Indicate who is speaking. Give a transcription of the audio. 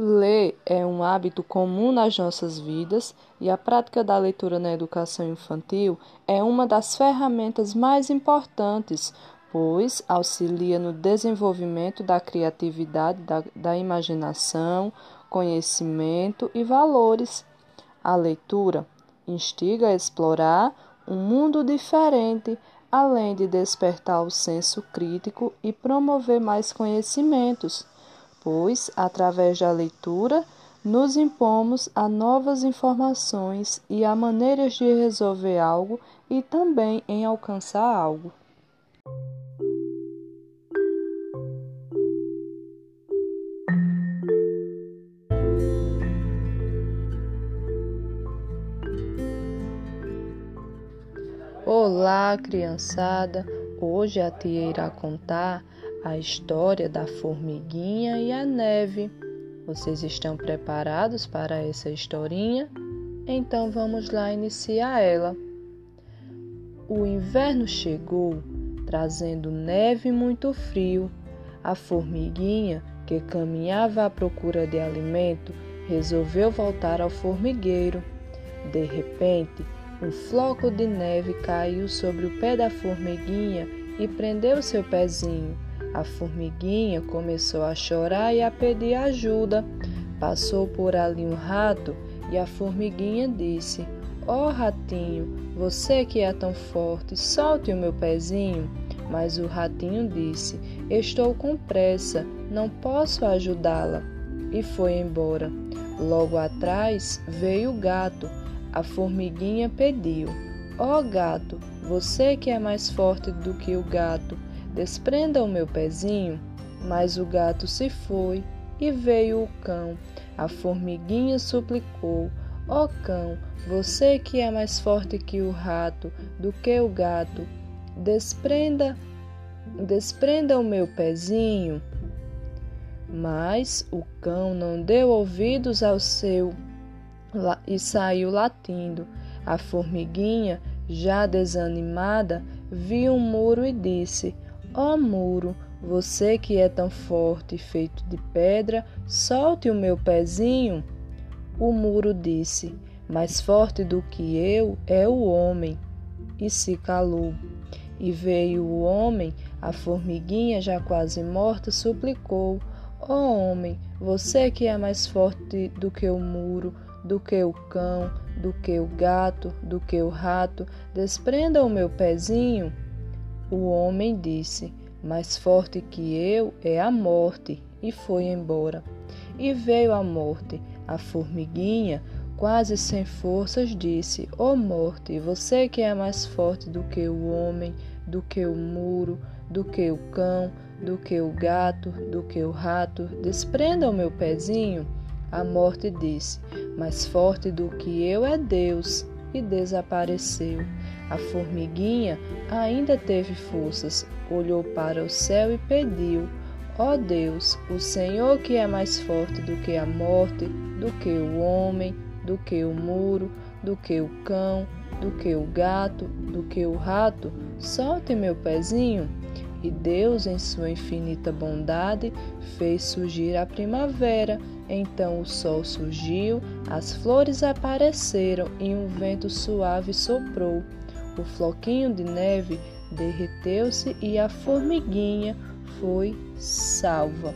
Speaker 1: Ler é um hábito comum nas nossas vidas e a prática da leitura na educação infantil é uma das ferramentas mais importantes, pois auxilia no desenvolvimento da criatividade, da, da imaginação, conhecimento e valores. A leitura instiga a explorar um mundo diferente, além de despertar o senso crítico e promover mais conhecimentos pois, através da leitura, nos impomos a novas informações e a maneiras de resolver algo e também em alcançar algo. Olá, criançada! Hoje a tia irá contar a história da formiguinha e a neve. Vocês estão preparados para essa historinha? Então vamos lá iniciar ela. O inverno chegou, trazendo neve e muito frio. A formiguinha, que caminhava à procura de alimento, resolveu voltar ao formigueiro. De repente, um floco de neve caiu sobre o pé da formiguinha e prendeu seu pezinho. A formiguinha começou a chorar e a pedir ajuda. Passou por ali um rato e a formiguinha disse: Ó oh, ratinho, você que é tão forte, solte o meu pezinho. Mas o ratinho disse: Estou com pressa, não posso ajudá-la. E foi embora. Logo atrás veio o gato. A formiguinha pediu: Ó oh, gato, você que é mais forte do que o gato, Desprenda o meu pezinho. Mas o gato se foi e veio o cão. A formiguinha suplicou: Ó oh, cão, você que é mais forte que o rato, do que o gato, desprenda, desprenda o meu pezinho. Mas o cão não deu ouvidos ao seu e saiu latindo. A formiguinha, já desanimada, viu um muro e disse: Ó oh, muro, você que é tão forte, feito de pedra, solte o meu pezinho. O muro disse: Mais forte do que eu é o homem. E se calou. E veio o homem, a formiguinha já quase morta, suplicou: Ó oh, homem, você que é mais forte do que o muro, do que o cão, do que o gato, do que o rato, desprenda o meu pezinho. O homem disse: Mais forte que eu é a morte, e foi embora. E veio a morte. A formiguinha, quase sem forças, disse: Ó oh morte, você que é mais forte do que o homem, do que o muro, do que o cão, do que o gato, do que o rato, desprenda o meu pezinho. A morte disse: Mais forte do que eu é Deus, e desapareceu. A formiguinha ainda teve forças, olhou para o céu e pediu: Ó oh Deus, o Senhor que é mais forte do que a morte, do que o homem, do que o muro, do que o cão, do que o gato, do que o rato, solte meu pezinho. E Deus, em sua infinita bondade, fez surgir a primavera. Então o sol surgiu, as flores apareceram e um vento suave soprou. O floquinho de neve derreteu-se e a formiguinha foi salva.